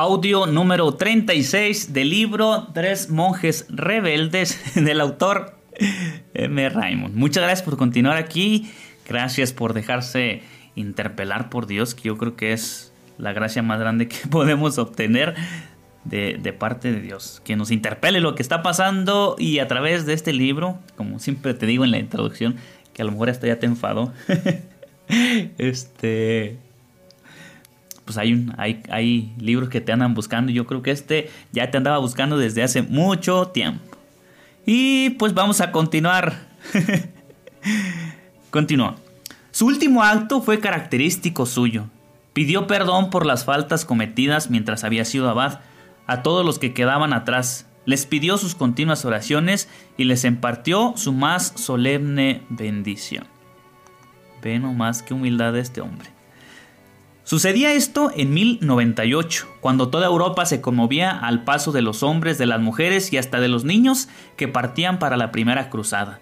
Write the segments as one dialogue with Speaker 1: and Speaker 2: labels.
Speaker 1: Audio número 36 del libro Tres monjes rebeldes del autor M. Raymond. Muchas gracias por continuar aquí. Gracias por dejarse interpelar por Dios, que yo creo que es la gracia más grande que podemos obtener de, de, parte de Dios. Que nos interpele lo que está pasando y a través de este libro, como siempre te digo en la introducción, que a lo mejor hasta ya te enfado. este pues hay, un, hay, hay libros que te andan buscando. Yo creo que este ya te andaba buscando desde hace mucho tiempo. Y pues vamos a continuar. Continúa. Su último acto fue característico suyo. Pidió perdón por las faltas cometidas mientras había sido abad a todos los que quedaban atrás. Les pidió sus continuas oraciones y les impartió su más solemne bendición. Ve nomás qué humildad de este hombre. Sucedía esto en 1098, cuando toda Europa se conmovía al paso de los hombres, de las mujeres y hasta de los niños que partían para la primera cruzada.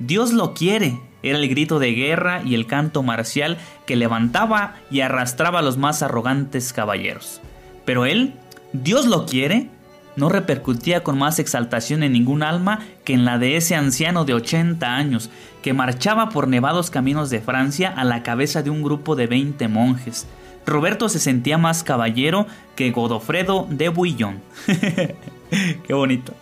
Speaker 1: Dios lo quiere, era el grito de guerra y el canto marcial que levantaba y arrastraba a los más arrogantes caballeros. Pero él, Dios lo quiere, no repercutía con más exaltación en ningún alma que en la de ese anciano de 80 años, que marchaba por nevados caminos de Francia a la cabeza de un grupo de 20 monjes. Roberto se sentía más caballero que Godofredo de Bouillon. Qué bonito.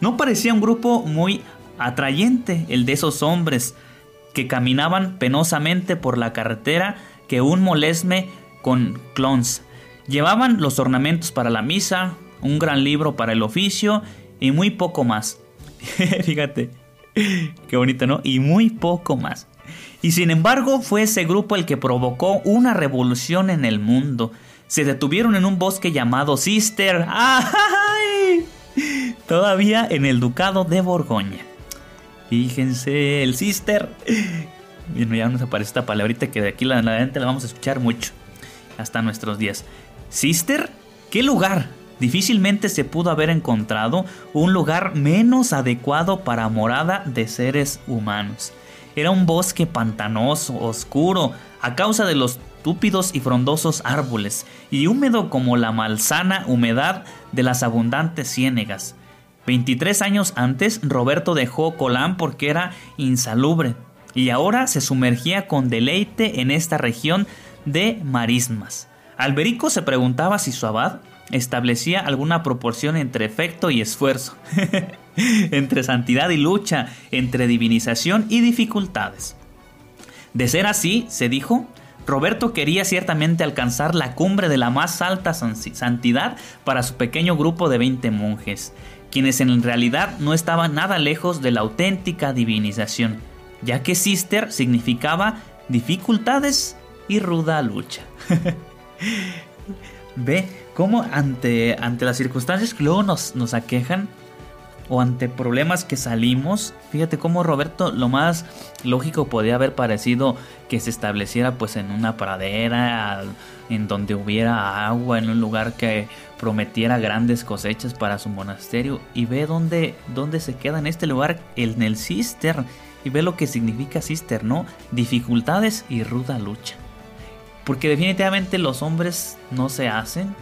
Speaker 1: No parecía un grupo muy atrayente el de esos hombres que caminaban penosamente por la carretera que un molesme con clons. Llevaban los ornamentos para la misa, un gran libro para el oficio y muy poco más. Fíjate, qué bonito, ¿no? Y muy poco más. Y sin embargo fue ese grupo el que provocó una revolución en el mundo. Se detuvieron en un bosque llamado Sister. ¡Ay! Todavía en el ducado de Borgoña. Fíjense, el Sister. Bueno, ya nos aparece esta palabrita que de aquí en adelante la vamos a escuchar mucho. Hasta nuestros días. Sister, ¿qué lugar? Difícilmente se pudo haber encontrado un lugar menos adecuado para morada de seres humanos. Era un bosque pantanoso, oscuro, a causa de los túpidos y frondosos árboles, y húmedo como la malsana humedad de las abundantes ciénegas. 23 años antes, Roberto dejó Colán porque era insalubre, y ahora se sumergía con deleite en esta región de marismas. Alberico se preguntaba si su abad establecía alguna proporción entre efecto y esfuerzo, entre santidad y lucha, entre divinización y dificultades. De ser así, se dijo, Roberto quería ciertamente alcanzar la cumbre de la más alta santidad para su pequeño grupo de 20 monjes, quienes en realidad no estaban nada lejos de la auténtica divinización, ya que sister significaba dificultades y ruda lucha. Ve cómo ante, ante las circunstancias que luego nos, nos aquejan o ante problemas que salimos, fíjate cómo Roberto lo más lógico podía haber parecido que se estableciera pues en una pradera, en donde hubiera agua, en un lugar que prometiera grandes cosechas para su monasterio y ve dónde, dónde se queda en este lugar, en el cister, y ve lo que significa cister, ¿no? Dificultades y ruda lucha. Porque definitivamente los hombres no se hacen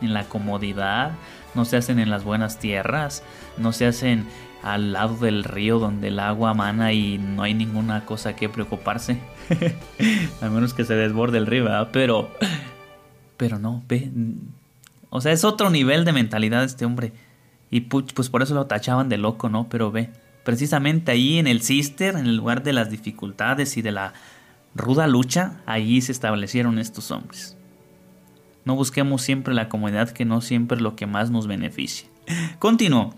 Speaker 1: en la comodidad, no se hacen en las buenas tierras, no se hacen al lado del río donde el agua mana y no hay ninguna cosa que preocuparse. a menos que se desborde el río. Pero, pero no, ve. O sea, es otro nivel de mentalidad este hombre. Y pues por eso lo tachaban de loco, ¿no? Pero ve, precisamente ahí en el Cister, en el lugar de las dificultades y de la ruda lucha, allí se establecieron estos hombres. No busquemos siempre la comodidad que no siempre es lo que más nos beneficia. Continuó.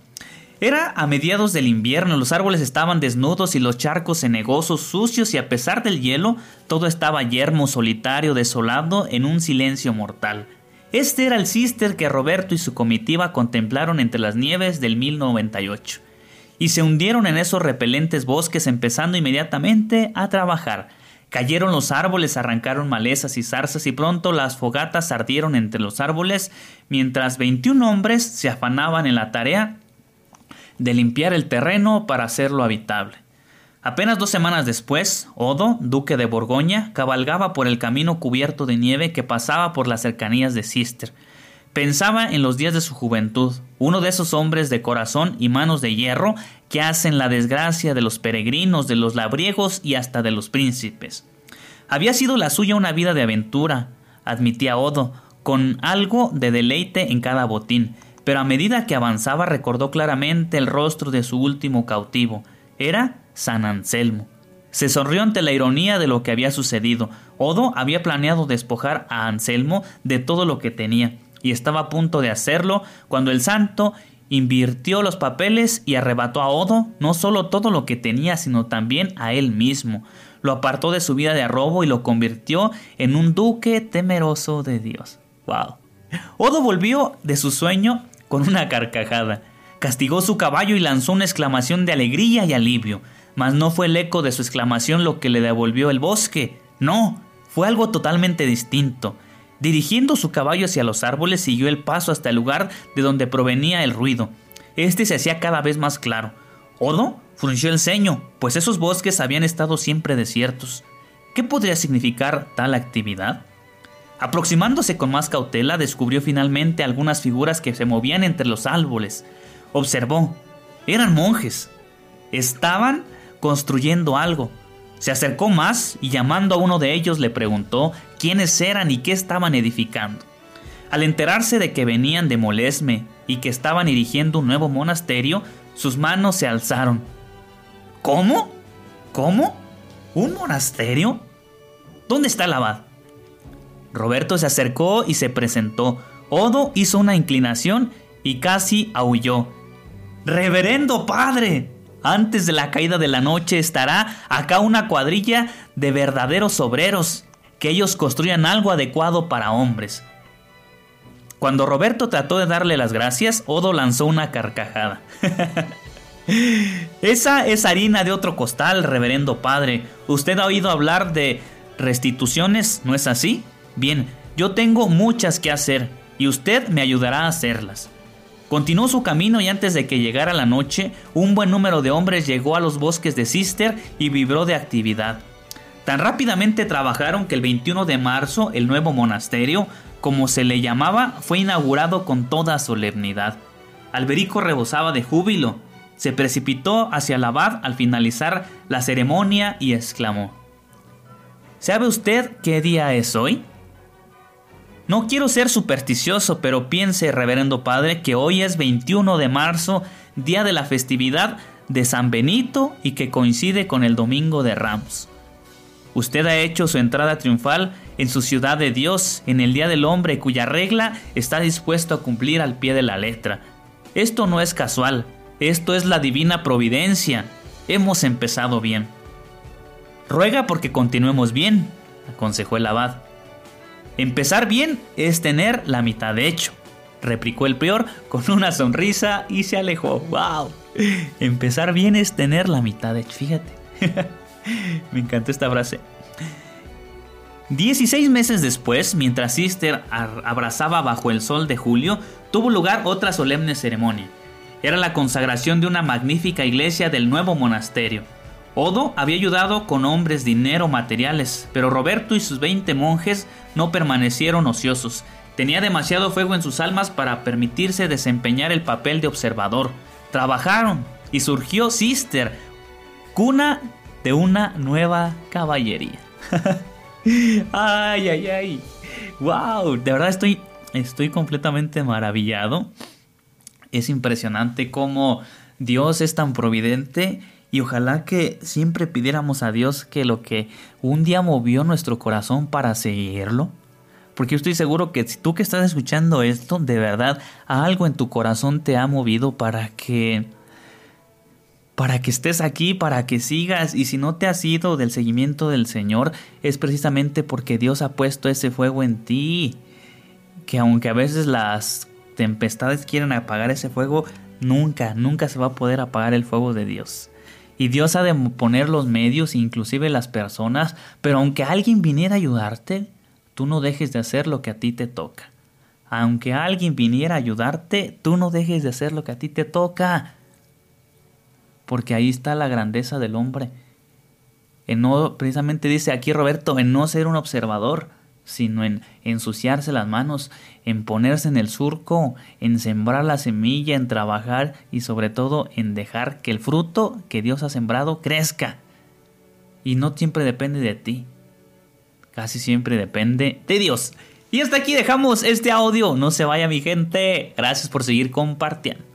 Speaker 1: Era a mediados del invierno, los árboles estaban desnudos y los charcos cenegosos, sucios y a pesar del hielo, todo estaba yermo, solitario, desolado, en un silencio mortal. Este era el cister que Roberto y su comitiva contemplaron entre las nieves del 1098. Y se hundieron en esos repelentes bosques empezando inmediatamente a trabajar. Cayeron los árboles, arrancaron malezas y zarzas y pronto las fogatas ardieron entre los árboles mientras 21 hombres se afanaban en la tarea de limpiar el terreno para hacerlo habitable. Apenas dos semanas después, Odo, duque de Borgoña, cabalgaba por el camino cubierto de nieve que pasaba por las cercanías de Cister. Pensaba en los días de su juventud, uno de esos hombres de corazón y manos de hierro que hacen la desgracia de los peregrinos, de los labriegos y hasta de los príncipes. Había sido la suya una vida de aventura, admitía Odo, con algo de deleite en cada botín, pero a medida que avanzaba recordó claramente el rostro de su último cautivo. Era San Anselmo. Se sonrió ante la ironía de lo que había sucedido. Odo había planeado despojar a Anselmo de todo lo que tenía, y estaba a punto de hacerlo cuando el santo invirtió los papeles y arrebató a Odo no solo todo lo que tenía, sino también a él mismo. Lo apartó de su vida de arrobo y lo convirtió en un duque temeroso de Dios. ¡Wow! Odo volvió de su sueño con una carcajada. Castigó su caballo y lanzó una exclamación de alegría y alivio mas no fue el eco de su exclamación lo que le devolvió el bosque. No, fue algo totalmente distinto. Dirigiendo su caballo hacia los árboles, siguió el paso hasta el lugar de donde provenía el ruido. Este se hacía cada vez más claro. Odo frunció el ceño, pues esos bosques habían estado siempre desiertos. ¿Qué podría significar tal actividad? Aproximándose con más cautela, descubrió finalmente algunas figuras que se movían entre los árboles. Observó. Eran monjes. Estaban construyendo algo. Se acercó más y llamando a uno de ellos le preguntó quiénes eran y qué estaban edificando. Al enterarse de que venían de Molesme y que estaban erigiendo un nuevo monasterio, sus manos se alzaron. ¿Cómo? ¿Cómo? ¿Un monasterio? ¿Dónde está el abad? Roberto se acercó y se presentó. Odo hizo una inclinación y casi aulló. Reverendo padre, antes de la caída de la noche estará acá una cuadrilla de verdaderos obreros, que ellos construyan algo adecuado para hombres. Cuando Roberto trató de darle las gracias, Odo lanzó una carcajada. Esa es harina de otro costal, reverendo padre. Usted ha oído hablar de restituciones, ¿no es así? Bien, yo tengo muchas que hacer y usted me ayudará a hacerlas. Continuó su camino y antes de que llegara la noche, un buen número de hombres llegó a los bosques de Cister y vibró de actividad. Tan rápidamente trabajaron que el 21 de marzo el nuevo monasterio, como se le llamaba, fue inaugurado con toda solemnidad. Alberico rebosaba de júbilo. Se precipitó hacia el abad al finalizar la ceremonia y exclamó: ¿Sabe usted qué día es hoy? No quiero ser supersticioso, pero piense, reverendo padre, que hoy es 21 de marzo, día de la festividad de San Benito y que coincide con el Domingo de Ramos. Usted ha hecho su entrada triunfal en su ciudad de Dios, en el Día del Hombre, cuya regla está dispuesto a cumplir al pie de la letra. Esto no es casual, esto es la divina providencia. Hemos empezado bien. Ruega porque continuemos bien, aconsejó el abad. Empezar bien es tener la mitad de hecho, replicó el peor con una sonrisa y se alejó. ¡Wow! Empezar bien es tener la mitad de hecho, fíjate. Me encantó esta frase. 16 meses después, mientras Sister abrazaba bajo el sol de julio, tuvo lugar otra solemne ceremonia. Era la consagración de una magnífica iglesia del nuevo monasterio. Odo había ayudado con hombres, dinero, materiales, pero Roberto y sus 20 monjes no permanecieron ociosos. Tenía demasiado fuego en sus almas para permitirse desempeñar el papel de observador. Trabajaron y surgió Sister, cuna de una nueva caballería. ay, ay, ay. Wow, de verdad estoy estoy completamente maravillado. Es impresionante cómo Dios es tan providente y ojalá que siempre pidiéramos a Dios que lo que un día movió nuestro corazón para seguirlo, porque yo estoy seguro que si tú que estás escuchando esto, de verdad, algo en tu corazón te ha movido para que para que estés aquí, para que sigas, y si no te has ido del seguimiento del Señor, es precisamente porque Dios ha puesto ese fuego en ti. que aunque a veces las tempestades quieran apagar ese fuego, nunca, nunca se va a poder apagar el fuego de Dios. Y Dios ha de poner los medios, inclusive las personas, pero aunque alguien viniera a ayudarte, tú no dejes de hacer lo que a ti te toca. Aunque alguien viniera a ayudarte, tú no dejes de hacer lo que a ti te toca. Porque ahí está la grandeza del hombre. En no, precisamente dice aquí Roberto, en no ser un observador, sino en ensuciarse las manos, en ponerse en el surco, en sembrar la semilla, en trabajar y sobre todo en dejar que el fruto que Dios ha sembrado crezca. Y no siempre depende de ti, casi siempre depende de Dios. Y hasta aquí dejamos este audio. No se vaya mi gente. Gracias por seguir compartiendo.